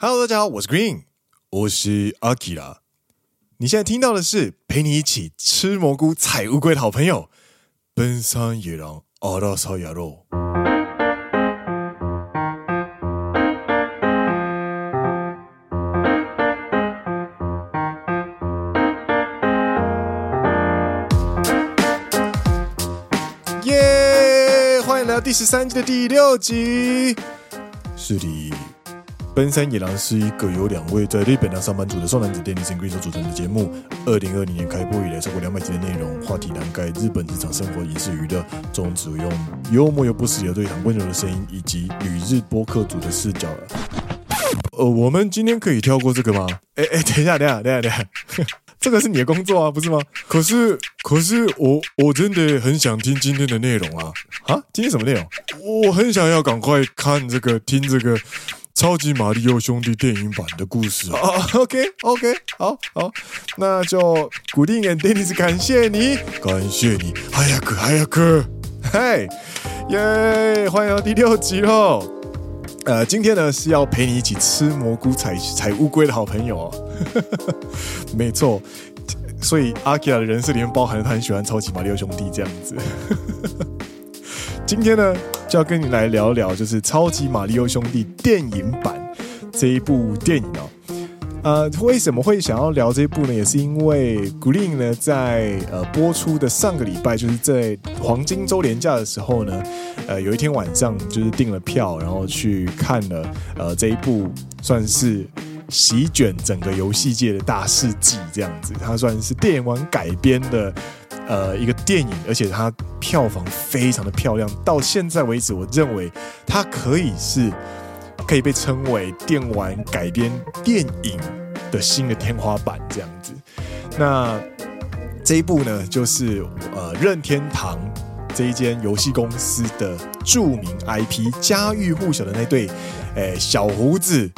Hello，大家好，我是 Green，我是 Akira。你现在听到的是陪你一起吃蘑菇、采乌龟的好朋友——奔山野郎阿拉萨亚罗。耶！欢迎来到第十三季的第六集。是的，奔山野狼是一个由两位在日本当上班族的双男子 Dennis and Green 所组成的节目。二零二零年开播以来，超过两百集的内容，话题涵盖日本日常生活、影视娱乐，宗旨用幽默又不失有对谈温柔的声音，以及旅日播客组的视角。呃，我们今天可以跳过这个吗？哎哎，等一下，等一下，等一下，等一下。这个是你的工作啊，不是吗？可是，可是我我真的很想听今天的内容啊！啊，今天什么内容？我很想要赶快看这个，听这个《超级玛利欧兄弟》电影版的故事啊！OK，OK，好好，那就古定眼 Dennis，感谢你，感谢你，哎呀哥，哎呀哥，嘿，耶，欢迎到第六集喽！呃，今天呢是要陪你一起吃蘑菇、采采乌龟的好朋友哦。没错，所以阿基拉的人设里面包含了他很喜欢超级玛利欧兄弟这样子。今天呢就要跟你来聊聊，就是超级玛利欧兄弟电影版这一部电影哦。呃，为什么会想要聊这一部呢？也是因为 Green 呢在呃播出的上个礼拜，就是在黄金周年假的时候呢，呃有一天晚上就是订了票，然后去看了呃这一部算是席卷整个游戏界的大事记这样子。它算是电玩改编的呃一个电影，而且它票房非常的漂亮。到现在为止，我认为它可以是。可以被称为电玩改编电影的新的天花板这样子。那这一部呢，就是呃任天堂这一间游戏公司的著名 IP，家喻户晓的那对诶小胡子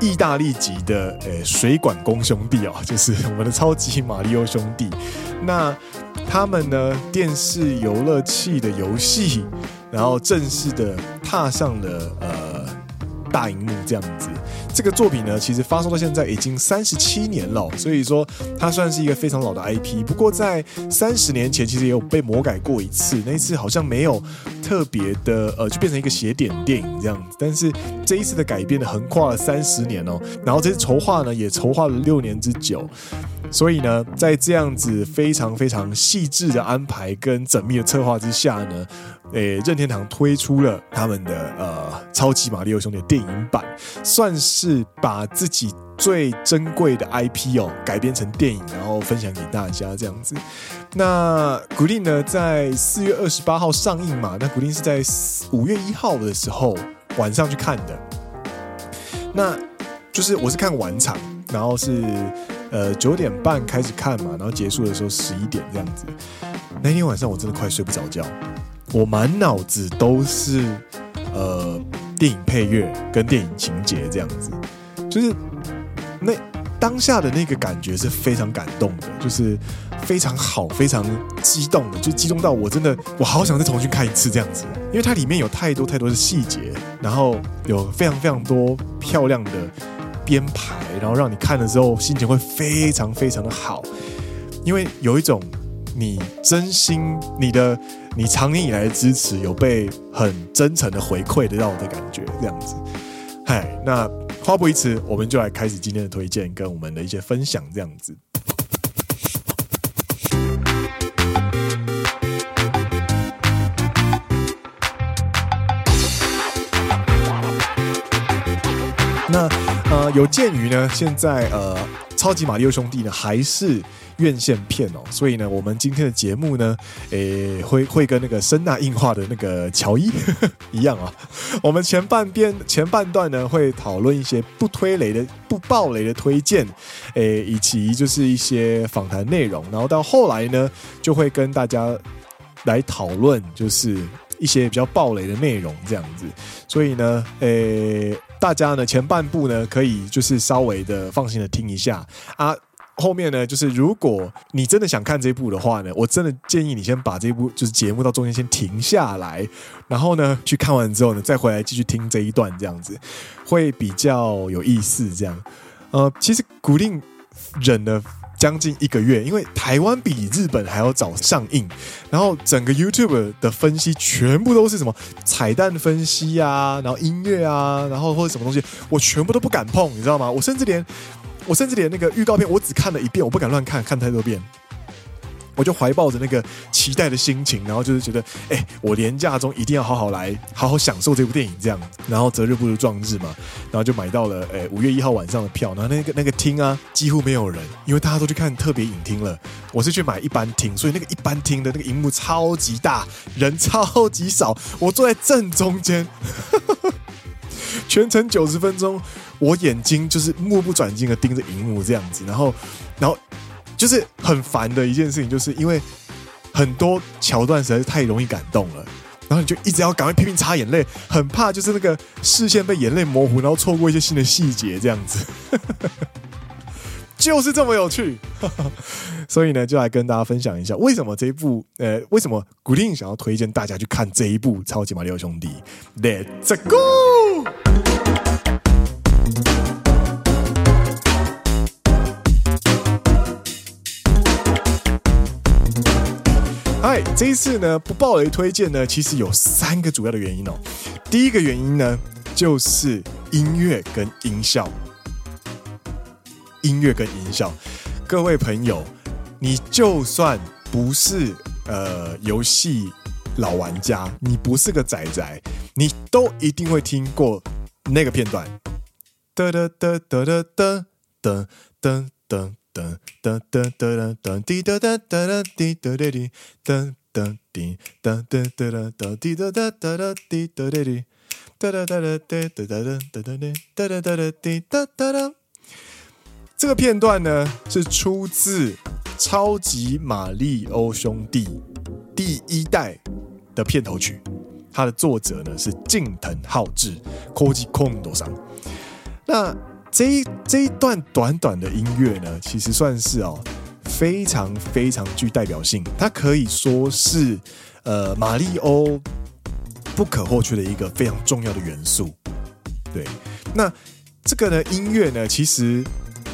意大利籍的诶水管工兄弟啊，就是我们的超级玛利欧兄弟。那他们呢，电视游乐器的游戏，然后正式的踏上了呃。大荧幕这样子，这个作品呢，其实发售到现在已经三十七年了，所以说它算是一个非常老的 IP。不过在三十年前，其实也有被魔改过一次，那一次好像没有特别的，呃，就变成一个斜点电影这样子。但是这一次的改变呢，横跨了三十年哦，然后这次筹划呢，也筹划了六年之久。所以呢，在这样子非常非常细致的安排跟缜密的策划之下呢，诶，任天堂推出了他们的呃超级玛利欧兄弟电影版，算是把自己最珍贵的 IP 哦改编成电影，然后分享给大家这样子。那 Green 呢，在四月二十八号上映嘛，那 Green 是在五月一号的时候晚上去看的，那就是我是看晚场，然后是。呃，九点半开始看嘛，然后结束的时候十一点这样子。那天晚上我真的快睡不着觉，我满脑子都是呃电影配乐跟电影情节这样子，就是那当下的那个感觉是非常感动的，就是非常好，非常激动的，就激动到我真的我好想再重新看一次这样子，因为它里面有太多太多的细节，然后有非常非常多漂亮的。编排，然后让你看的时候心情会非常非常的好，因为有一种你真心你的你长年以来的支持有被很真诚的回馈得到的感觉，这样子。嗨，那话不宜迟，我们就来开始今天的推荐跟我们的一些分享，这样子。有鉴于呢，现在呃，超级玛利欧兄弟呢还是院线片哦，所以呢，我们今天的节目呢，诶，会会跟那个声纳硬化的那个乔伊 一样啊。我们前半边前半段呢，会讨论一些不推雷的、不爆雷的推荐，诶，以及就是一些访谈内容，然后到后来呢，就会跟大家来讨论，就是一些比较爆雷的内容这样子。所以呢，诶。大家呢前半部呢可以就是稍微的放心的听一下啊，后面呢，就是如果你真的想看这一部的话呢，我真的建议你先把这一部就是节目到中间先停下来，然后呢去看完之后呢，再回来继续听这一段，这样子会比较有意思。这样，呃，其实古令忍了将近一个月，因为台湾比日本还要早上映，然后整个 YouTube 的分析全部都是什么彩蛋分析啊，然后音乐啊，然后或者什么东西，我全部都不敢碰，你知道吗？我甚至连。我甚至连那个预告片，我只看了一遍，我不敢乱看，看太多遍。我就怀抱着那个期待的心情，然后就是觉得，哎、我连假中一定要好好来，好好享受这部电影，这样。然后择日不如撞日嘛，然后就买到了，哎、五月一号晚上的票。然后那个那个厅啊，几乎没有人，因为大家都去看特别影厅了。我是去买一般厅，所以那个一般厅的那个荧幕超级大，人超级少，我坐在正中间，全程九十分钟。我眼睛就是目不转睛的盯着荧幕这样子，然后，然后就是很烦的一件事情，就是因为很多桥段实在是太容易感动了，然后你就一直要赶快拼命擦眼泪，很怕就是那个视线被眼泪模糊，然后错过一些新的细节这样子，就是这么有趣。所以呢，就来跟大家分享一下，为什么这一部，呃，为什么古令想要推荐大家去看这一部《超级马里奥兄弟》，Let's go。嗨，这一次呢，不爆雷推荐呢，其实有三个主要的原因哦。第一个原因呢，就是音乐跟音效。音乐跟音效，各位朋友，你就算不是呃游戏老玩家，你不是个仔仔，你都一定会听过那个片段。噔噔噔噔噔噔噔噔。噔噔噔噔噔滴哒哒哒滴哒哒滴噔噔滴噔噔噔噔滴哒哒哒滴哒哒滴哒哒哒哒哒哒哒哒哒哒哒哒哒滴哒哒哒。这个片段呢，是出自《超级玛利欧兄弟》第一代的片头曲，它的作者呢是近藤浩志 Koji Kondo 桑。那这一这一段短短的音乐呢，其实算是哦非常非常具代表性，它可以说是呃马里欧不可或缺的一个非常重要的元素。对，那这个呢音乐呢，其实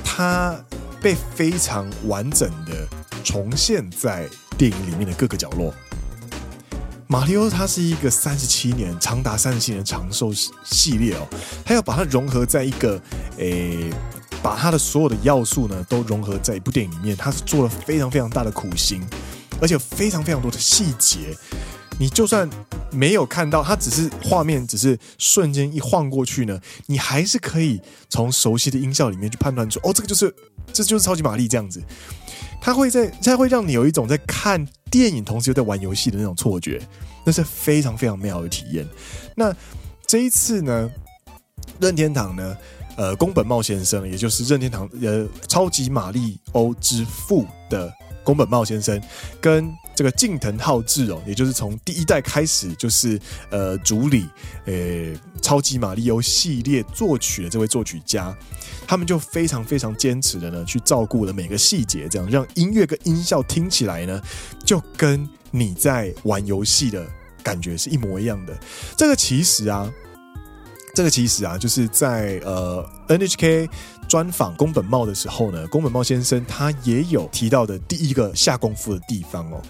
它被非常完整的重现在电影里面的各个角落。马里奥它是一个三十七年长达三十七年长寿系列哦，他要把它融合在一个诶，把他的所有的要素呢都融合在一部电影里面，他是做了非常非常大的苦心，而且非常非常多的细节，你就算没有看到，它只是画面只是瞬间一晃过去呢，你还是可以从熟悉的音效里面去判断出，哦，这个就是这就是超级玛丽这样子。它会在，它会让你有一种在看电影同时又在玩游戏的那种错觉，那是非常非常美好的体验。那这一次呢，任天堂呢，呃，宫本茂先生，也就是任天堂呃超级玛丽欧之父的宫本茂先生，跟这个近藤浩志哦，也就是从第一代开始就是呃主理呃超级玛利欧系列作曲的这位作曲家。他们就非常非常坚持的呢，去照顾了每个细节，这样让音乐跟音效听起来呢，就跟你在玩游戏的感觉是一模一样的。这个其实啊，这个其实啊，就是在呃 NHK 专访宫本茂的时候呢，宫本茂先生他也有提到的第一个下功夫的地方哦。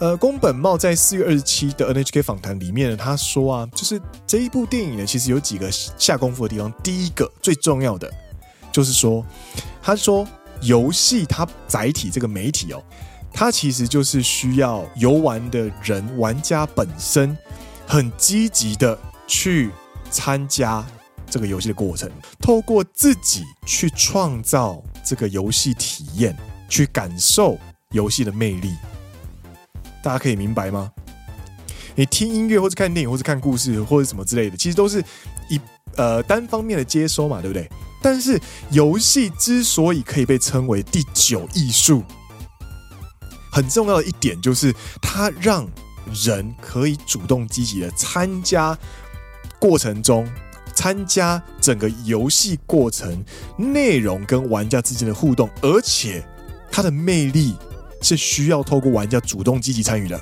呃，宫本茂在四月二十七的 NHK 访谈里面呢，他说啊，就是这一部电影呢，其实有几个下功夫的地方。第一个最重要的。就是说，他说游戏它载体这个媒体哦，它其实就是需要游玩的人玩家本身很积极的去参加这个游戏的过程，透过自己去创造这个游戏体验，去感受游戏的魅力。大家可以明白吗？你听音乐或者看电影或者看故事或者什么之类的，其实都是一呃单方面的接收嘛，对不对？但是游戏之所以可以被称为第九艺术，很重要的一点就是它让人可以主动积极的参加过程中，参加整个游戏过程内容跟玩家之间的互动，而且它的魅力是需要透过玩家主动积极参与的。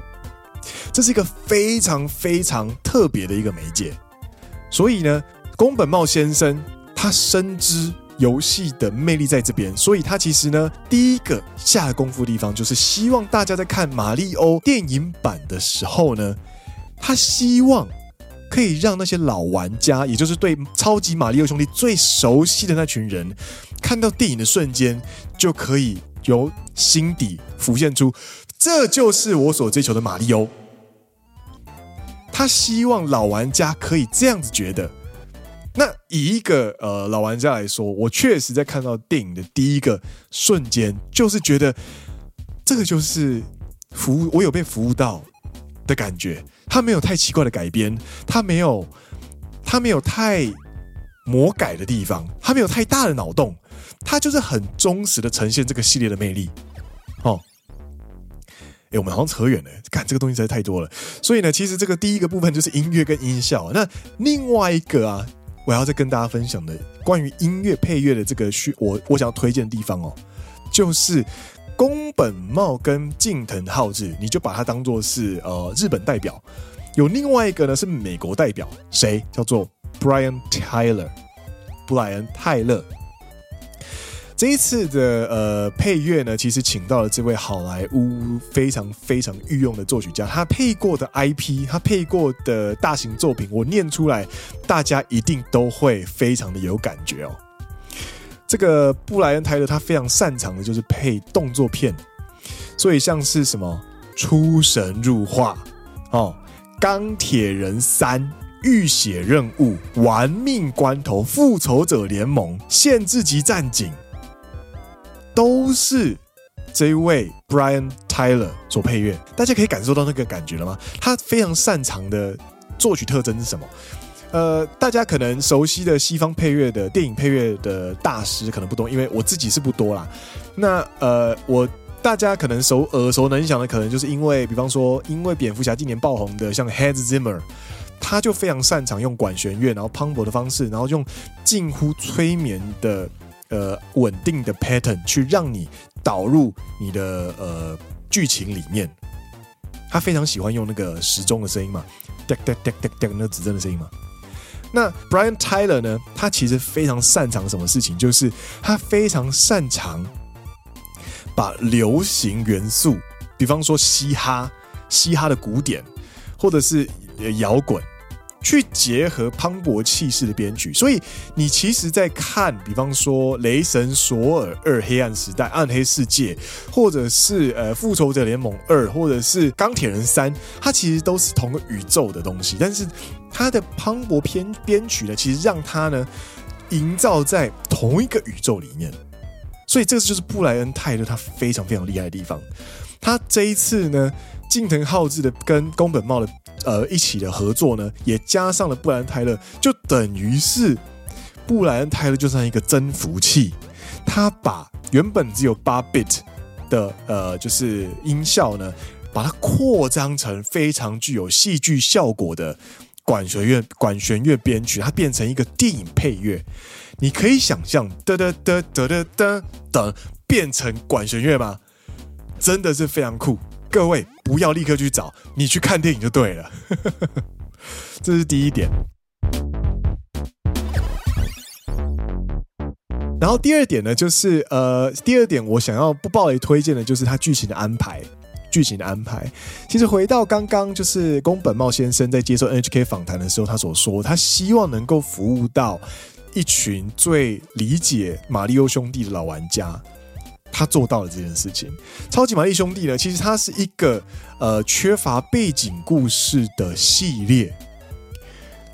这是一个非常非常特别的一个媒介。所以呢，宫本茂先生他深知游戏的魅力在这边，所以他其实呢，第一个下功夫的地方就是希望大家在看马里欧电影版的时候呢，他希望。可以让那些老玩家，也就是对超级马里奥兄弟最熟悉的那群人，看到电影的瞬间，就可以由心底浮现出，这就是我所追求的马里欧。他希望老玩家可以这样子觉得。那以一个呃老玩家来说，我确实在看到电影的第一个瞬间，就是觉得这个就是服务，我有被服务到的感觉。他没有太奇怪的改编，他没有，他没有太魔改的地方，他没有太大的脑洞，他就是很忠实的呈现这个系列的魅力。哦，哎，我们好像扯远了，看这个东西实在太多了。所以呢，其实这个第一个部分就是音乐跟音效。那另外一个啊，我要再跟大家分享的关于音乐配乐的这个需，我我想要推荐的地方哦，就是。宫本茂跟近藤浩志，你就把它当做是呃日本代表。有另外一个呢是美国代表，谁叫做 Brian Tyler？布莱恩泰勒。这一次的呃配乐呢，其实请到了这位好莱坞非常非常御用的作曲家，他配过的 IP，他配过的大型作品，我念出来，大家一定都会非常的有感觉哦。这个布莱恩泰勒他非常擅长的就是配动作片，所以像是什么出神入化哦，钢铁人三、浴血任务、玩命关头、复仇者联盟、限制级战警，都是这位 Brian Tyler 所配乐。大家可以感受到那个感觉了吗？他非常擅长的作曲特征是什么？呃，大家可能熟悉的西方配乐的电影配乐的大师可能不多，因为我自己是不多啦。那呃，我大家可能熟耳熟能详的，可能就是因为，比方说，因为蝙蝠侠今年爆红的，像 Hans Zimmer，他就非常擅长用管弦乐，然后磅礴的方式，然后用近乎催眠的呃稳定的 pattern 去让你导入你的呃剧情里面。他非常喜欢用那个时钟的声音嘛，叮叮叮叮叮那指针的声音嘛。那 Brian Tyler 呢？他其实非常擅长什么事情？就是他非常擅长把流行元素，比方说嘻哈、嘻哈的古典，或者是摇滚。去结合磅礴气势的编曲，所以你其实，在看，比方说《雷神索尔二：黑暗时代》《暗黑世界》，或者是呃《复仇者联盟二》，或者是《钢铁人三》，它其实都是同个宇宙的东西，但是它的磅礴编编曲呢，其实让它呢营造在同一个宇宙里面，所以这个就是布莱恩泰勒他非常非常厉害的地方。他这一次呢，近藤浩志的跟宫本茂的。呃，一起的合作呢，也加上了布莱恩泰勒，就等于是布莱恩泰勒就像一个增幅器，他把原本只有八 bit 的呃，就是音效呢，把它扩张成非常具有戏剧效果的管弦乐管弦乐编曲，它变成一个电影配乐。你可以想象，哒哒哒哒哒哒等变成管弦乐吗？真的是非常酷。各位不要立刻去找，你去看电影就对了。这是第一点。然后第二点呢，就是呃，第二点我想要不爆雷推荐的，就是它剧情的安排。剧情的安排，其实回到刚刚，就是宫本茂先生在接受 NHK 访谈的时候，他所说，他希望能够服务到一群最理解马里奥兄弟的老玩家。他做到了这件事情。超级玛丽兄弟呢，其实它是一个呃缺乏背景故事的系列。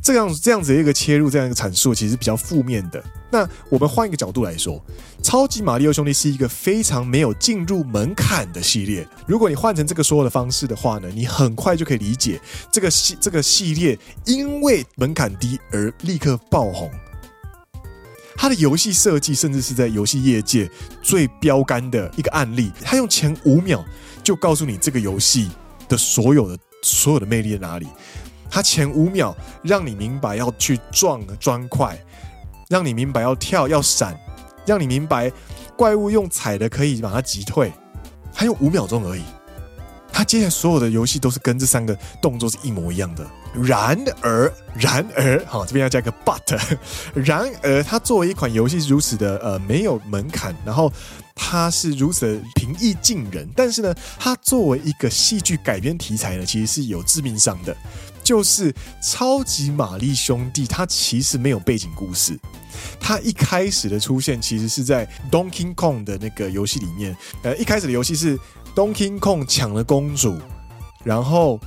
这样这样子的一个切入，这样一个阐述，其实比较负面的。那我们换一个角度来说，超级玛利欧兄弟是一个非常没有进入门槛的系列。如果你换成这个说的方式的话呢，你很快就可以理解这个系这个系列因为门槛低而立刻爆红。它的游戏设计甚至是在游戏业界最标杆的一个案例。它用前五秒就告诉你这个游戏的所有的所有的魅力在哪里。它前五秒让你明白要去撞砖块，让你明白要跳要闪，让你明白怪物用踩的可以把它击退，还有五秒钟而已。它接下来所有的游戏都是跟这三个动作是一模一样的。然而，然而，好，这边要加一个 but。然而，它作为一款游戏如此的呃没有门槛，然后它是如此的平易近人，但是呢，它作为一个戏剧改编题材呢，其实是有致命伤的。就是超级玛丽兄弟，它其实没有背景故事。它一开始的出现其实是在 Donkey Kong 的那个游戏里面。呃，一开始的游戏是 Donkey Kong 抢了公主，然后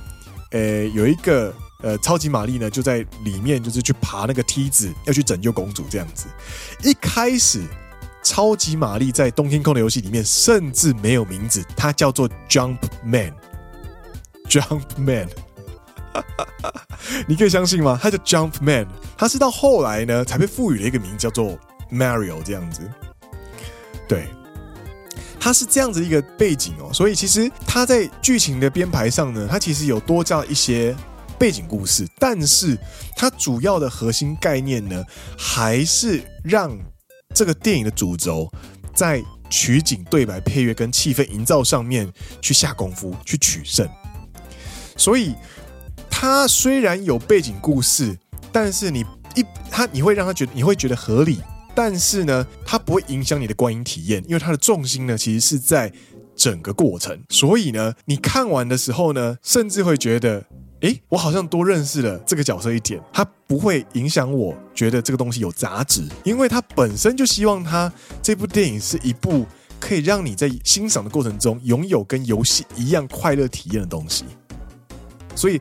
呃有一个呃超级玛丽呢就在里面，就是去爬那个梯子，要去拯救公主这样子。一开始超级玛丽在 Donkey Kong 的游戏里面甚至没有名字，它叫做 Jump Man，Jump Man。你可以相信吗？他叫 Jumpman，他是到后来呢才被赋予了一个名字叫做 Mario 这样子。对，他是这样子一个背景哦，所以其实他在剧情的编排上呢，他其实有多加一些背景故事，但是他主要的核心概念呢，还是让这个电影的主轴在取景、对白、配乐跟气氛营造上面去下功夫，去取胜。所以。它虽然有背景故事，但是你一它你会让他觉得你会觉得合理，但是呢，它不会影响你的观影体验，因为它的重心呢其实是在整个过程，所以呢，你看完的时候呢，甚至会觉得，诶，我好像多认识了这个角色一点，它不会影响我觉得这个东西有杂质，因为它本身就希望它这部电影是一部可以让你在欣赏的过程中拥有跟游戏一样快乐体验的东西，所以。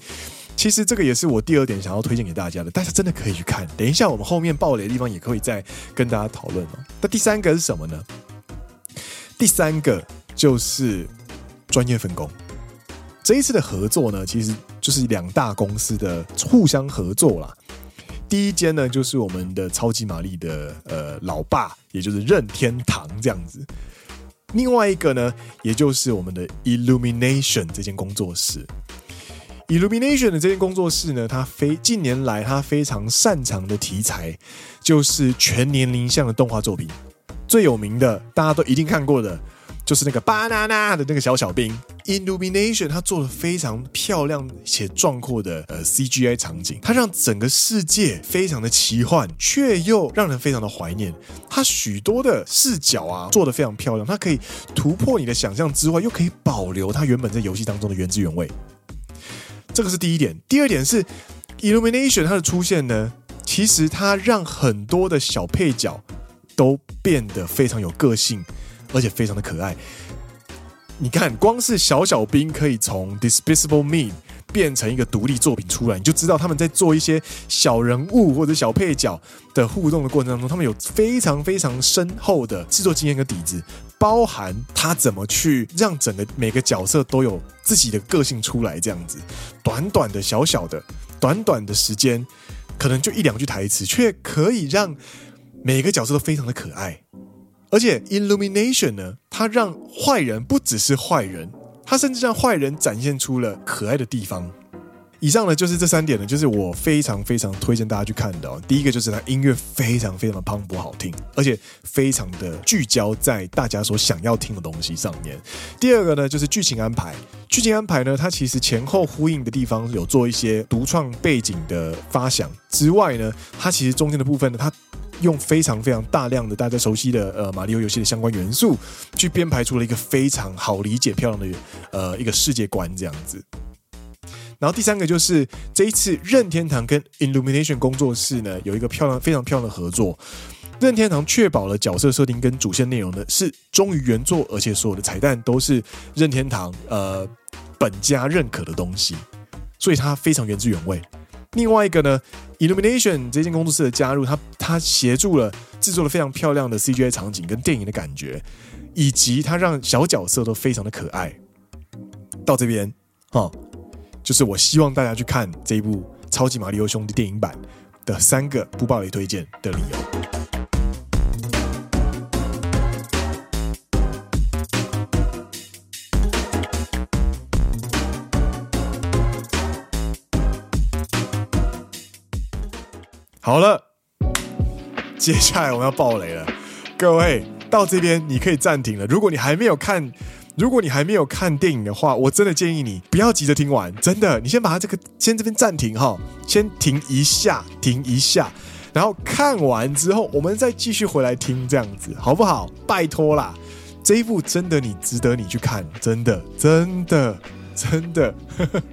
其实这个也是我第二点想要推荐给大家的，大家真的可以去看。等一下我们后面爆雷的地方也可以再跟大家讨论哦。那第三个是什么呢？第三个就是专业分工。这一次的合作呢，其实就是两大公司的互相合作啦。第一间呢，就是我们的超级玛丽的呃老爸，也就是任天堂这样子。另外一个呢，也就是我们的 Illumination 这间工作室。Illumination 的这间工作室呢，它非近年来它非常擅长的题材就是全年龄向的动画作品。最有名的，大家都一定看过的，就是那个巴娜娜的那个小小兵。Illumination 它做了非常漂亮且壮阔的呃 CGI 场景，它让整个世界非常的奇幻，却又让人非常的怀念。它许多的视角啊做得非常漂亮，它可以突破你的想象之外，又可以保留它原本在游戏当中的原汁原味。这个是第一点，第二点是 Illumination 它的出现呢，其实它让很多的小配角都变得非常有个性，而且非常的可爱。你看，光是小小兵可以从 Despicable Me 变成一个独立作品出来，你就知道他们在做一些小人物或者小配角的互动的过程当中，他们有非常非常深厚的制作经验跟底子。包含他怎么去让整个每个角色都有自己的个性出来，这样子，短短的小小的短短的时间，可能就一两句台词，却可以让每个角色都非常的可爱。而且 Illumination 呢，它让坏人不只是坏人，他甚至让坏人展现出了可爱的地方。以上呢就是这三点呢，就是我非常非常推荐大家去看的哦。第一个就是它音乐非常非常的磅礴好听，而且非常的聚焦在大家所想要听的东西上面。第二个呢就是剧情安排，剧情安排呢它其实前后呼应的地方有做一些独创背景的发想之外呢，它其实中间的部分呢，它用非常非常大量的大家熟悉的呃马里奥游戏的相关元素，去编排出了一个非常好理解漂亮的呃一个世界观这样子。然后第三个就是这一次任天堂跟 Illumination 工作室呢有一个漂亮非常漂亮的合作，任天堂确保了角色设定跟主线内容呢是忠于原作，而且所有的彩蛋都是任天堂呃本家认可的东西，所以它非常原汁原味。另外一个呢，Illumination 这间工作室的加入，它它协助了制作了非常漂亮的 CGI 场景跟电影的感觉，以及它让小角色都非常的可爱。到这边，哈。就是我希望大家去看这一部《超级马里奥兄弟》电影版的三个不暴雷推荐的理由。好了，接下来我们要爆雷了，各位到这边你可以暂停了。如果你还没有看，如果你还没有看电影的话，我真的建议你不要急着听完，真的，你先把它这个先这边暂停哈，先停一下，停一下，然后看完之后，我们再继续回来听，这样子好不好？拜托啦，这一部真的你值得你去看，真的，真的，真的。呵 呵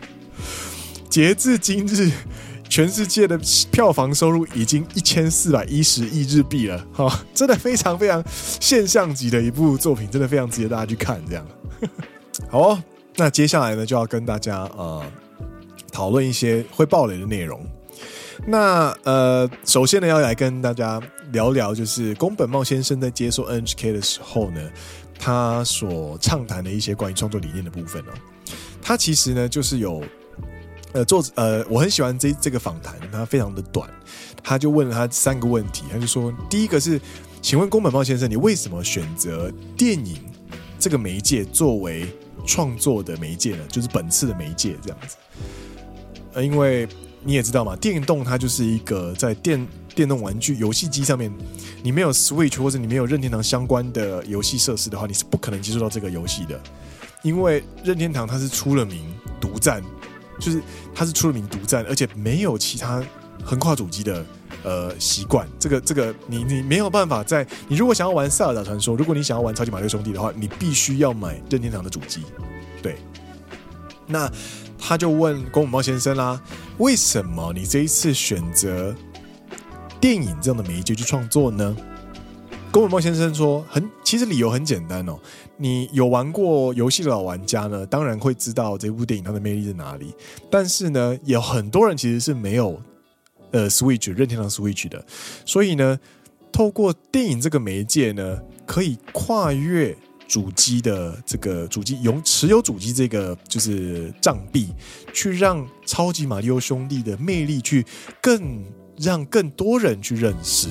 截至今日，全世界的票房收入已经一千四百一十亿日币了，哈，真的非常非常现象级的一部作品，真的非常值得大家去看。这样，好哦，那接下来呢，就要跟大家呃讨论一些会爆雷的内容。那呃，首先呢，要来跟大家聊聊，就是宫本茂先生在接受 NHK 的时候呢，他所畅谈的一些关于创作理念的部分哦。他其实呢，就是有。呃，作者呃，我很喜欢这这个访谈，它非常的短，他就问了他三个问题，他就说，第一个是，请问宫本茂先生，你为什么选择电影这个媒介作为创作的媒介呢？就是本次的媒介这样子。呃，因为你也知道嘛，电动它就是一个在电电动玩具游戏机上面，你没有 Switch 或者你没有任天堂相关的游戏设施的话，你是不可能接触到这个游戏的，因为任天堂它是出了名独占。就是他是出了名独占，而且没有其他横跨主机的呃习惯。这个这个你你没有办法在你如果想要玩《塞尔达传说》，如果你想要玩《超级马里奥兄弟》的话，你必须要买任天堂的主机。对，那他就问宫本茂先生啦，为什么你这一次选择电影这样的媒介去创作呢？宫本茂先生说：“很，其实理由很简单哦。你有玩过游戏的老玩家呢，当然会知道这部电影它的魅力在哪里。但是呢，有很多人其实是没有呃 Switch 任天堂 Switch 的，所以呢，透过电影这个媒介呢，可以跨越主机的这个主机有持有主机这个就是障壁，去让超级马里奥兄弟的魅力去更让更多人去认识。”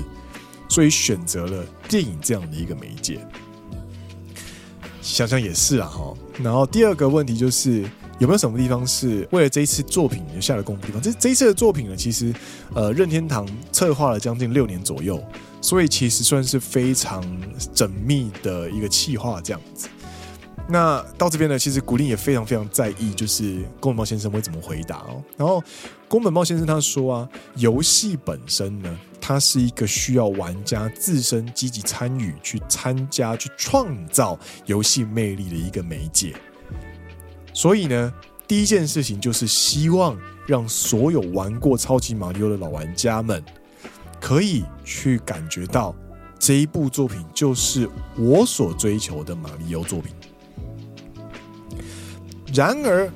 所以选择了电影这样的一个媒介，想想也是啊哈。然后第二个问题就是有没有什么地方是为了这一次作品下了功夫的地方？这这一次的作品呢，其实呃任天堂策划了将近六年左右，所以其实算是非常缜密的一个企划这样子。那到这边呢，其实古苓也非常非常在意，就是宫本茂先生会怎么回答哦。然后宫本茂先生他说啊，游戏本身呢，它是一个需要玩家自身积极参与、去参加、去创造游戏魅力的一个媒介。所以呢，第一件事情就是希望让所有玩过超级马里奥的老玩家们，可以去感觉到这一部作品就是我所追求的马里奥作品。然而，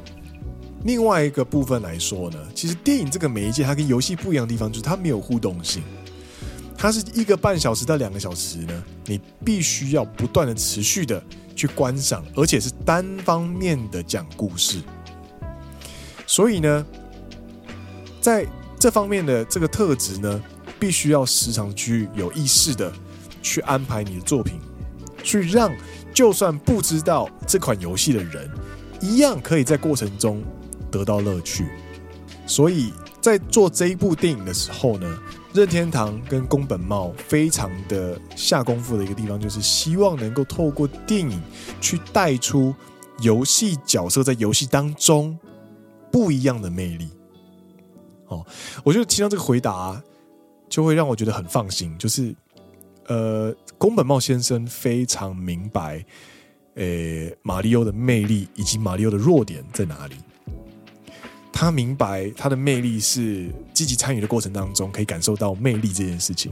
另外一个部分来说呢，其实电影这个媒介它跟游戏不一样的地方就是它没有互动性，它是一个半小时到两个小时呢，你必须要不断的持续的去观赏，而且是单方面的讲故事。所以呢，在这方面的这个特质呢，必须要时常去有意识的去安排你的作品，去让就算不知道这款游戏的人。一样可以在过程中得到乐趣，所以在做这一部电影的时候呢，任天堂跟宫本茂非常的下功夫的一个地方，就是希望能够透过电影去带出游戏角色在游戏当中不一样的魅力。哦，我觉得听到这个回答，就会让我觉得很放心，就是呃，宫本茂先生非常明白。诶，马里奥的魅力以及马里奥的弱点在哪里？他明白他的魅力是积极参与的过程当中可以感受到魅力这件事情。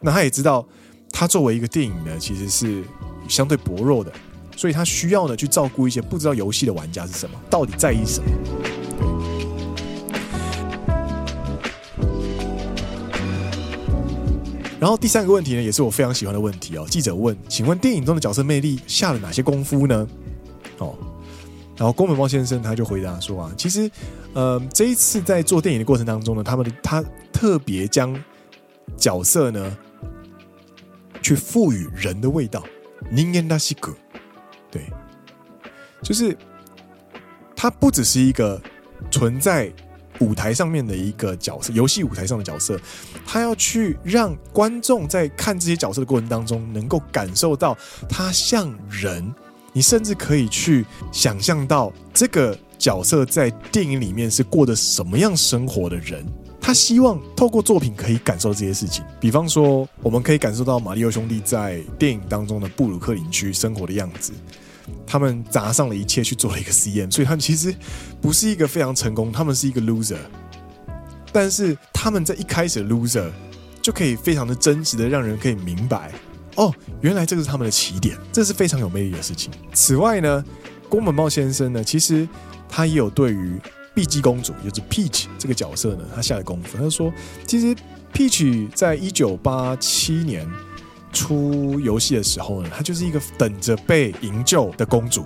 那他也知道，他作为一个电影呢，其实是相对薄弱的，所以他需要呢去照顾一些不知道游戏的玩家是什么，到底在意什么。然后第三个问题呢，也是我非常喜欢的问题哦。记者问：“请问电影中的角色魅力下了哪些功夫呢？”哦，然后宫本茂先生他就回答说：“啊，其实，呃，这一次在做电影的过程当中呢，他们的他特别将角色呢去赋予人的味道，人间らしく，对，就是他不只是一个存在 舞台上面的一个角色，游戏舞台上的角色，他要去让观众在看这些角色的过程当中，能够感受到他像人。 你甚至可以去想象到这个角色在电影里面是过的什么样生活的人。他希望透过作品可以感受这些事情。比方说，我们可以感受到马里奥兄弟在电影当中的布鲁克林区生活的样子。他们砸上了一切去做了一个 CM，所以他们其实不是一个非常成功，他们是一个 loser。但是他们在一开始 loser 就可以非常的真实的让人可以明白，哦，原来这个是他们的起点，这是非常有魅力的事情。此外呢，宫本茂先生呢，其实他也有对于碧姬公主，就是 Peach 这个角色呢，他下了功夫。他说，其实 Peach 在一九八七年。出游戏的时候呢，她就是一个等着被营救的公主。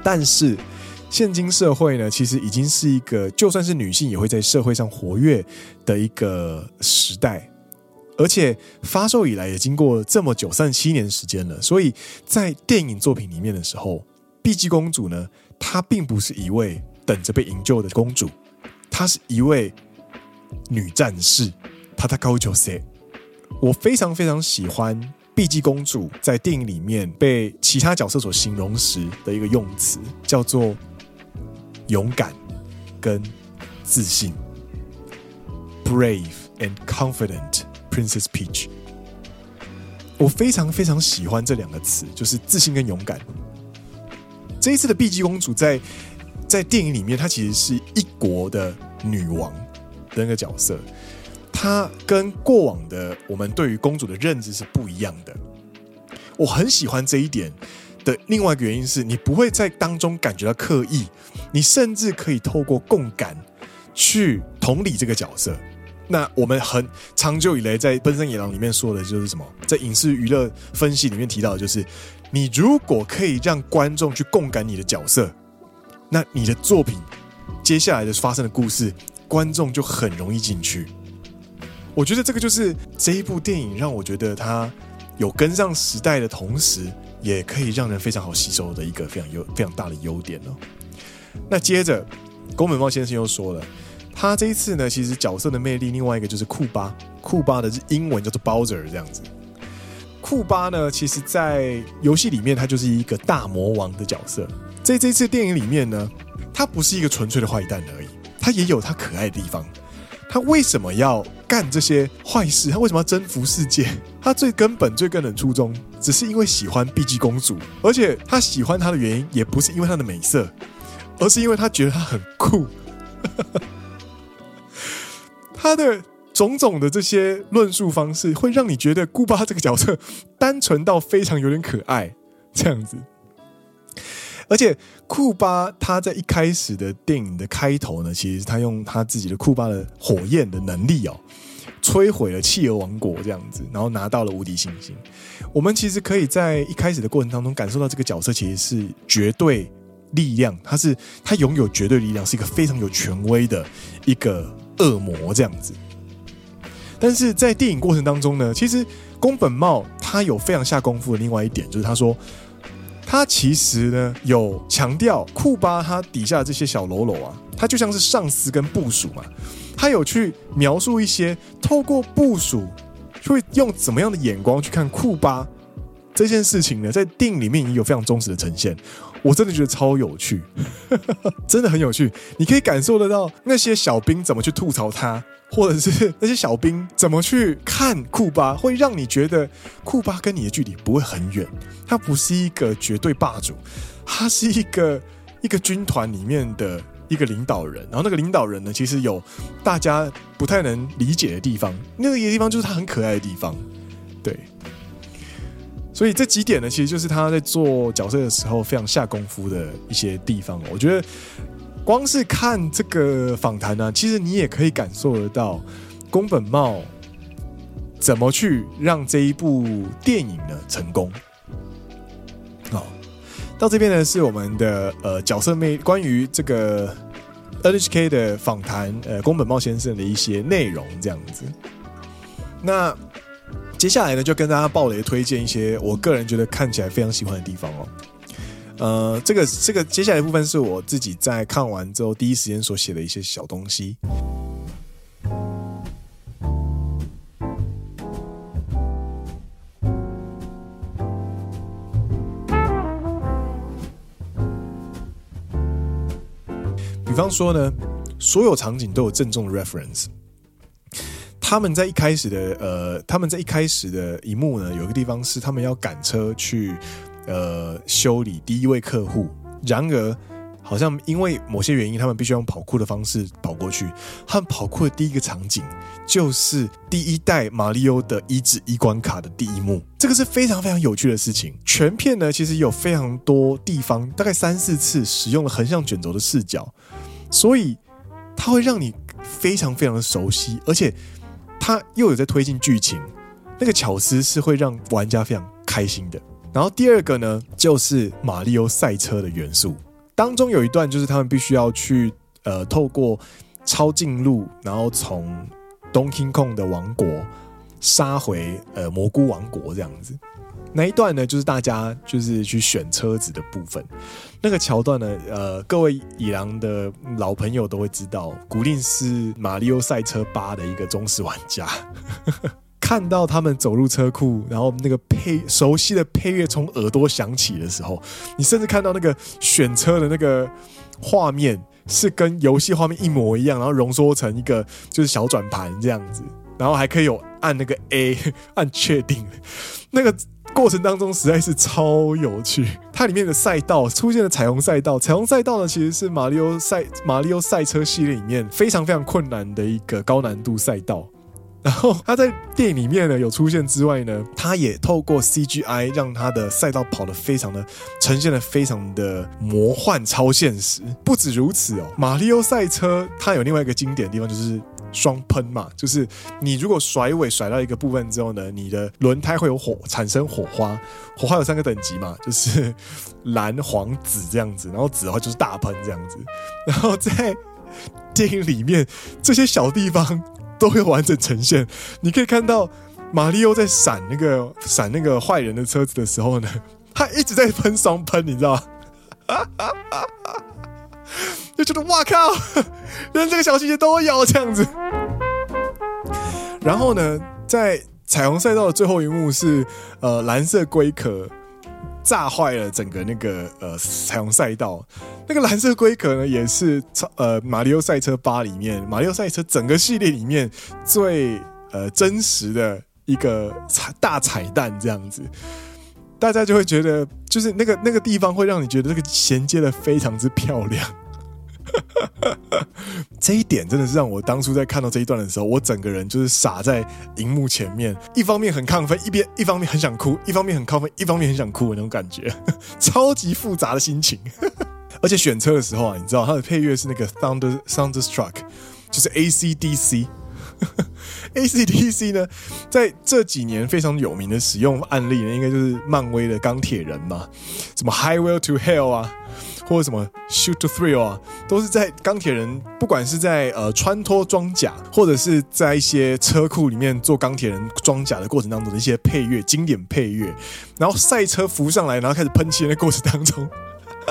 但是，现今社会呢，其实已经是一个就算是女性也会在社会上活跃的一个时代。而且发售以来也经过这么久，三十七年时间了。所以在电影作品里面的时候，碧姬公主呢，她并不是一位等着被营救的公主，她是一位女战士。她她高就谁？我非常非常喜欢碧姬公主在电影里面被其他角色所形容时的一个用词，叫做勇敢跟自信。Brave and confident Princess Peach。我非常非常喜欢这两个词，就是自信跟勇敢。这一次的碧姬公主在在电影里面，她其实是一国的女王的那个角色。她跟过往的我们对于公主的认知是不一样的。我很喜欢这一点的另外一个原因是，你不会在当中感觉到刻意，你甚至可以透过共感去同理这个角色。那我们很长久以来在《奔山野狼》里面说的就是什么？在影视娱乐分析里面提到的就是，你如果可以让观众去共感你的角色，那你的作品接下来的发生的故事，观众就很容易进去。我觉得这个就是这一部电影让我觉得它有跟上时代的同时，也可以让人非常好吸收的一个非常优、非常大的优点哦。那接着，宫本茂先生又说了，他这一次呢，其实角色的魅力，另外一个就是库巴，库巴的英文叫做 Bowser 这样子。库巴呢，其实在游戏里面他就是一个大魔王的角色，在这次电影里面呢，他不是一个纯粹的坏蛋而已，他也有他可爱的地方。他为什么要干这些坏事？他为什么要征服世界？他最根本、最根本的初衷，只是因为喜欢碧姬公主，而且他喜欢她的原因，也不是因为她的美色，而是因为他觉得她很酷。他的种种的这些论述方式，会让你觉得库巴这个角色单纯到非常有点可爱，这样子。而且库巴他在一开始的电影的开头呢，其实他用他自己的库巴的火焰的能力哦，摧毁了企鹅王国这样子，然后拿到了无敌星星。我们其实可以在一开始的过程当中感受到这个角色其实是绝对力量，他是他拥有绝对力量，是一个非常有权威的一个恶魔这样子。但是在电影过程当中呢，其实宫本茂他有非常下功夫的另外一点，就是他说。他其实呢有强调库巴他底下的这些小喽啰啊，他就像是上司跟部署嘛。他有去描述一些透过部署会用怎么样的眼光去看库巴这件事情呢，在电影里面也有非常忠实的呈现。我真的觉得超有趣，真的很有趣。你可以感受得到那些小兵怎么去吐槽他。或者是 那些小兵怎么去看库巴，会让你觉得库巴跟你的距离不会很远。他不是一个绝对霸主，他是一个一个军团里面的一个领导人。然后那个领导人呢，其实有大家不太能理解的地方。那个地方就是他很可爱的地方，对。所以这几点呢，其实就是他在做角色的时候非常下功夫的一些地方。我觉得。光是看这个访谈呢，其实你也可以感受得到宫本茂怎么去让这一部电影呢成功。好，到这边呢是我们的呃角色魅关于这个 NHK 的访谈，呃宫本茂先生的一些内容这样子。那接下来呢就跟大家爆雷推荐一些我个人觉得看起来非常喜欢的地方哦。呃，这个这个接下来部分是我自己在看完之后第一时间所写的一些小东西。比方说呢，所有场景都有郑重的 reference。他们在一开始的呃，他们在一开始的一幕呢，有一个地方是他们要赶车去呃修理第一位客户。然而，好像因为某些原因，他们必须用跑酷的方式跑过去。他们跑酷的第一个场景就是第一代马里欧的一至一关卡的第一幕。这个是非常非常有趣的事情。全片呢，其实有非常多地方，大概三四次使用了横向卷轴的视角，所以它会让你非常非常的熟悉，而且。他又有在推进剧情，那个巧思是会让玩家非常开心的。然后第二个呢，就是马里奥赛车的元素当中有一段，就是他们必须要去呃透过超近路，然后从 Donkey Kong 的王国杀回呃蘑菇王国这样子。那一段呢，就是大家就是去选车子的部分。那个桥段呢，呃，各位以狼的老朋友都会知道，古令是马里奥赛车八的一个忠实玩家。看到他们走入车库，然后那个配熟悉的配乐从耳朵响起的时候，你甚至看到那个选车的那个画面是跟游戏画面一模一样，然后浓缩成一个就是小转盘这样子，然后还可以有按那个 A 按确定那个。过程当中实在是超有趣，它里面的赛道出现了彩虹赛道，彩虹赛道呢其实是马里奥赛马里奥赛车系列里面非常非常困难的一个高难度赛道。然后它在电影里面呢有出现之外呢，它也透过 CGI 让它的赛道跑得非常的呈现的非常的魔幻超现实。不止如此哦，马里奥赛车它有另外一个经典的地方就是。双喷嘛，就是你如果甩尾甩到一个部分之后呢，你的轮胎会有火产生火花，火花有三个等级嘛，就是蓝、黄、紫这样子，然后紫的话就是大喷这样子，然后在电影里面这些小地方都会完整呈现，你可以看到马里奥在闪那个闪那个坏人的车子的时候呢，他一直在喷双喷，你知道吗？就觉得哇靠，连这个小细节都有这样子。然后呢，在彩虹赛道的最后一幕是，呃，蓝色龟壳炸坏了整个那个呃彩虹赛道。那个蓝色龟壳呢，也是超呃马里奥赛车八里面马里奥赛车整个系列里面最呃真实的一个彩大彩蛋这样子。大家就会觉得，就是那个那个地方会让你觉得这个衔接的非常之漂亮。这一点真的是让我当初在看到这一段的时候，我整个人就是傻在荧幕前面，一方面很亢奋，一边一方面很想哭，一方面很亢奋，一方面很想哭的那种感觉，超级复杂的心情。而且选车的时候啊，你知道它的配乐是那个 Thunder Thunderstruck，就是 AC/DC。AC/DC 呢，在这几年非常有名的使用案例呢，应该就是漫威的钢铁人嘛，什么 Highway to Hell 啊。或者什么 Shoot to Thrill 啊，都是在钢铁人，不管是在呃穿脱装甲，或者是在一些车库里面做钢铁人装甲的过程当中的一些配乐，经典配乐。然后赛车浮上来，然后开始喷漆的过程当中，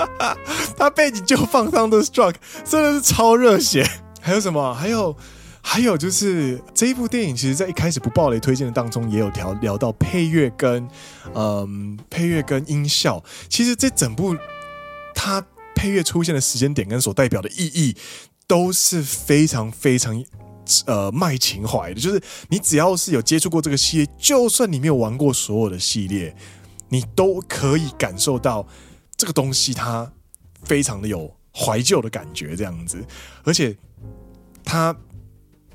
他背景就放 Thunderstruck，真的是超热血。还有什么？还有还有就是这一部电影，其实在一开始不爆雷推荐的当中，也有聊聊到配乐跟嗯配乐跟音效。其实这整部。它配乐出现的时间点跟所代表的意义都是非常非常呃卖情怀的，就是你只要是有接触过这个系列，就算你没有玩过所有的系列，你都可以感受到这个东西它非常的有怀旧的感觉，这样子，而且它。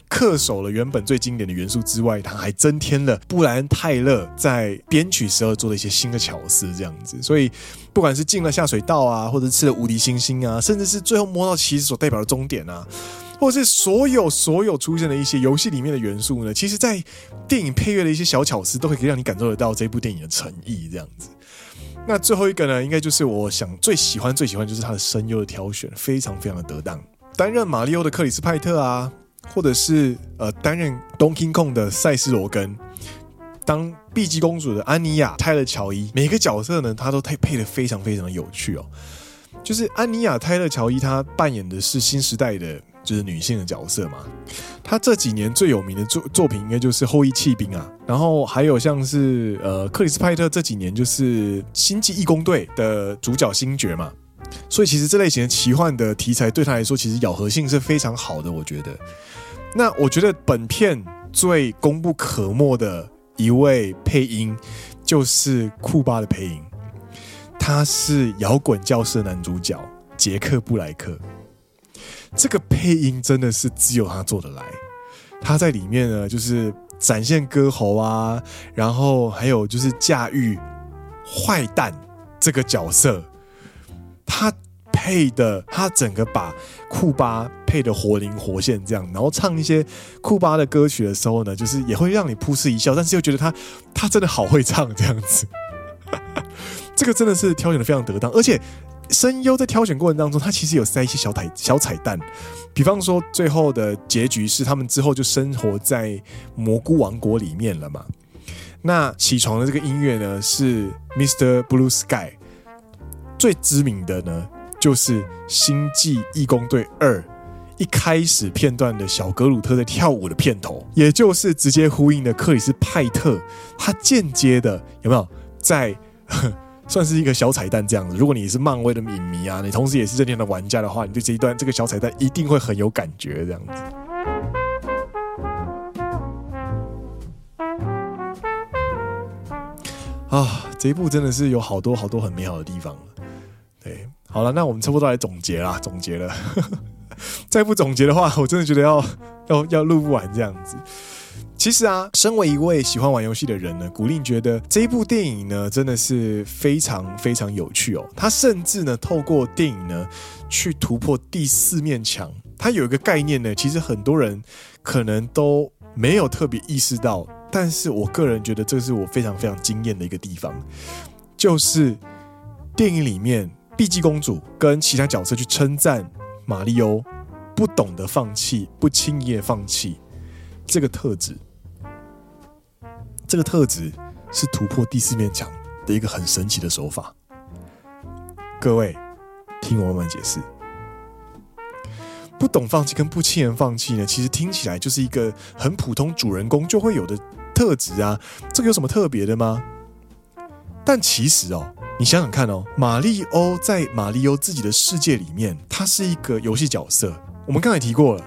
恪守了原本最经典的元素之外，他还增添了布莱恩泰勒在编曲时候做的一些新的巧思，这样子。所以，不管是进了下水道啊，或者吃了无敌星星啊，甚至是最后摸到骑士所代表的终点啊，或者是所有所有出现的一些游戏里面的元素呢，其实，在电影配乐的一些小巧思，都可以让你感受得到这部电影的诚意，这样子。那最后一个呢，应该就是我想最喜欢最喜欢就是他的声优的挑选，非常非常的得当。担任马里奥的克里斯派特啊。或者是呃担任 Donkey Kong 的赛斯罗根，当碧姬公主的安妮亚、泰勒乔伊，每个角色呢，她都配配得非常非常有趣哦。就是安妮亚·泰勒乔伊，她扮演的是新时代的，就是女性的角色嘛。她这几年最有名的作作品，应该就是《后翼弃兵》啊。然后还有像是呃，克里斯·派特这几年就是《星际异攻队》的主角星爵嘛。所以其实这类型的奇幻的题材，对他来说，其实咬合性是非常好的。我觉得。那我觉得本片最功不可没的一位配音，就是库巴的配音。他是摇滚教室的男主角杰克布莱克，这个配音真的是只有他做得来。他在里面呢，就是展现歌喉啊，然后还有就是驾驭坏蛋这个角色，他配的，他整个把库巴配得活灵活现这样，然后唱一些库巴的歌曲的时候呢，就是也会让你扑哧一笑，但是又觉得他他真的好会唱这样子。这个真的是挑选的非常得当，而且声优在挑选过程当中，他其实有塞一些小彩小彩蛋，比方说最后的结局是他们之后就生活在蘑菇王国里面了嘛。那起床的这个音乐呢是 Mr. Blue Sky，最知名的呢就是《星际异攻队二》一开始片段的小格鲁特在跳舞的片头，也就是直接呼应的克里斯派特，他间接的有没有在？算是一个小彩蛋这样子。如果你是漫威的影迷啊，你同时也是这边的玩家的话，你对这一段这个小彩蛋一定会很有感觉这样子。啊，这一部真的是有好多好多很美好的地方。对，好了，那我们差不多来总结啦，总结了。再不总结的话，我真的觉得要要要录不完这样子。其实啊，身为一位喜欢玩游戏的人呢，古令觉得这一部电影呢，真的是非常非常有趣哦。他甚至呢，透过电影呢，去突破第四面墙。他有一个概念呢，其实很多人可能都没有特别意识到，但是我个人觉得这是我非常非常惊艳的一个地方，就是电影里面碧姬公主跟其他角色去称赞马里欧不懂得放弃，不轻易放弃这个特质。这个特质是突破第四面墙的一个很神奇的手法。各位，听我慢慢解释。不懂放弃跟不轻言放弃呢，其实听起来就是一个很普通主人公就会有的特质啊。这个有什么特别的吗？但其实哦，你想想看哦，马里欧在马里欧自己的世界里面，他是一个游戏角色。我们刚才提过了，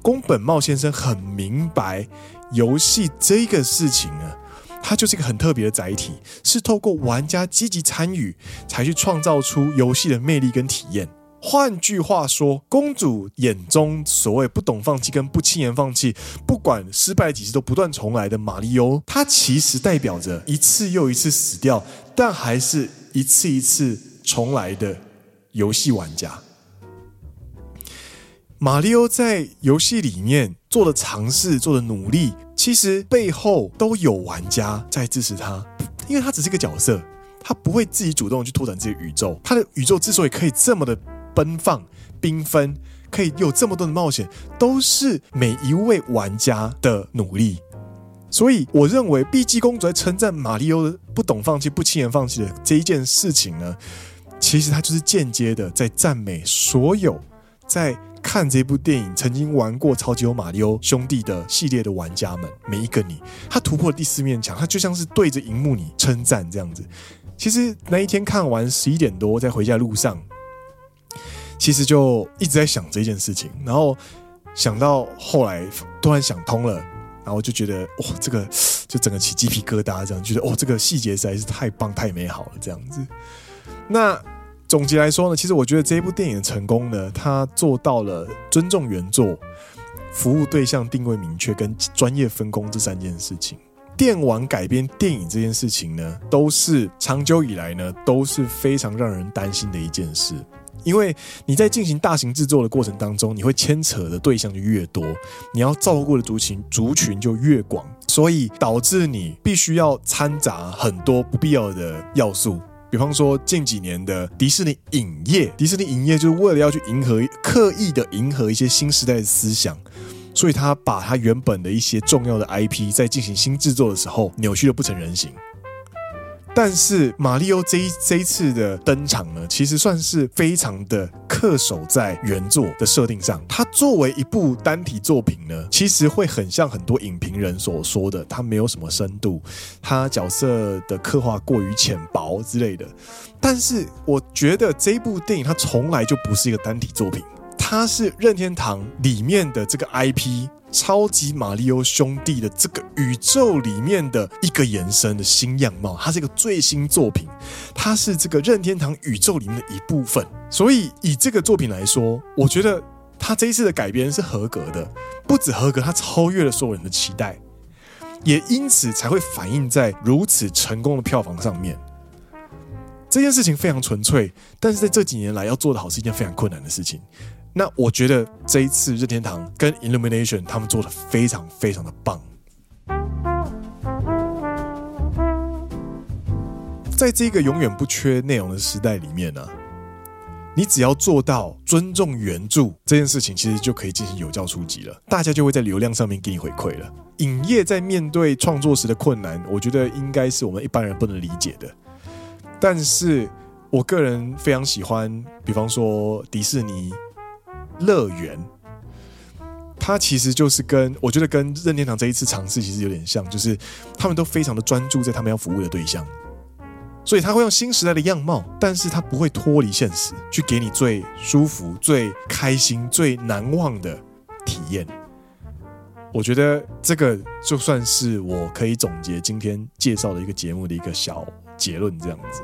宫本茂先生很明白游戏这个事情啊。它就是一个很特别的载体，是透过玩家积极参与，才去创造出游戏的魅力跟体验。换句话说，公主眼中所谓不懂放弃跟不轻言放弃，不管失败几次都不断重来的马里欧，它其实代表着一次又一次死掉，但还是一次一次重来的游戏玩家。马里欧在游戏里面做的尝试，做的努力。其实背后都有玩家在支持他，因为他只是一个角色，他不会自己主动去拓展自己的宇宙。他的宇宙之所以可以这么的奔放、缤纷，可以有这么多的冒险，都是每一位玩家的努力。所以，我认为碧姬公主在称赞马里欧的不懂放弃、不轻言放弃的这一件事情呢，其实他就是间接的在赞美所有在。看这部电影，曾经玩过《超级有马里欧兄弟》的系列的玩家们，每一个你，他突破第四面墙，他就像是对着荧幕你称赞这样子。其实那一天看完十一点多，在回家路上，其实就一直在想这件事情，然后想到后来突然想通了，然后就觉得哇，这个就整个起鸡皮疙瘩，这样觉得哦，这个细节实在是太棒、太美好了，这样子。那。总结来说呢，其实我觉得这一部电影的成功呢，它做到了尊重原作、服务对象定位明确跟专业分工这三件事情。电玩改编电影这件事情呢，都是长久以来呢都是非常让人担心的一件事，因为你在进行大型制作的过程当中，你会牵扯的对象就越多，你要照顾的族群族群就越广，所以导致你必须要掺杂很多不必要的要素。比方说，近几年的迪士尼影业，迪士尼影业就是为了要去迎合，刻意的迎合一些新时代的思想，所以他把他原本的一些重要的 IP 在进行新制作的时候扭曲的不成人形。但是马里奥这这一次的登场呢，其实算是非常的恪守在原作的设定上。它作为一部单体作品呢，其实会很像很多影评人所说的，它没有什么深度，它角色的刻画过于浅薄之类的。但是我觉得这一部电影它从来就不是一个单体作品，它是任天堂里面的这个 IP。超级马里奥兄弟的这个宇宙里面的一个延伸的新样貌，它是一个最新作品，它是这个任天堂宇宙里面的一部分。所以以这个作品来说，我觉得它这一次的改编是合格的，不止合格，它超越了所有人的期待，也因此才会反映在如此成功的票房上面。这件事情非常纯粹，但是在这几年来要做得好是一件非常困难的事情。那我觉得这一次任天堂跟 Illumination 他们做的非常非常的棒。在这个永远不缺内容的时代里面呢、你只要做到尊重原著这件事情，其实就可以进行有效出击了。大家就会在流量上面给你回馈了。影业在面对创作时的困难，我觉得应该是我们一般人不能理解的。但是我个人非常喜欢，比方说迪士尼。乐园，它其实就是跟我觉得跟任天堂这一次尝试其实有点像，就是他们都非常的专注在他们要服务的对象，所以他会用新时代的样貌，但是他不会脱离现实，去给你最舒服、最开心、最难忘的体验。我觉得这个就算是我可以总结今天介绍的一个节目的一个小结论，这样子。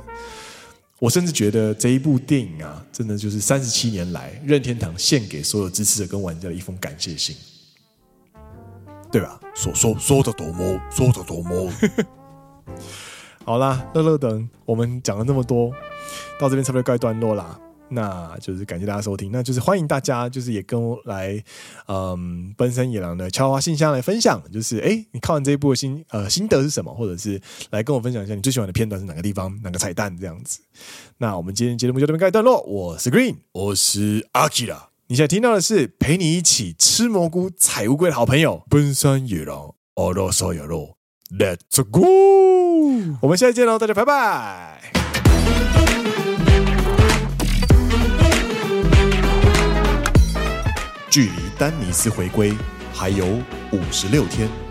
我甚至觉得这一部电影啊，真的就是三十七年来任天堂献给所有支持者跟玩家的一封感谢信，对吧？说说说的多么，说的多么。好啦，乐乐等，我们讲了那么多，到这边差不多告一段落啦。那就是感谢大家收听，那就是欢迎大家，就是也跟我来，嗯，奔山野狼的敲花信箱来分享，就是哎，你看完这一部的心呃心得是什么，或者是来跟我分享一下你最喜欢的片段是哪个地方，哪个彩蛋这样子。那我们今天节目就这边告一段落，我是 Green，我是 Akira，你现在听到的是陪你一起吃蘑菇、采乌龟的好朋友奔山野狼阿罗沙野罗，Let's go，我们下期见喽，大家拜拜。距离丹尼斯回归还有五十六天。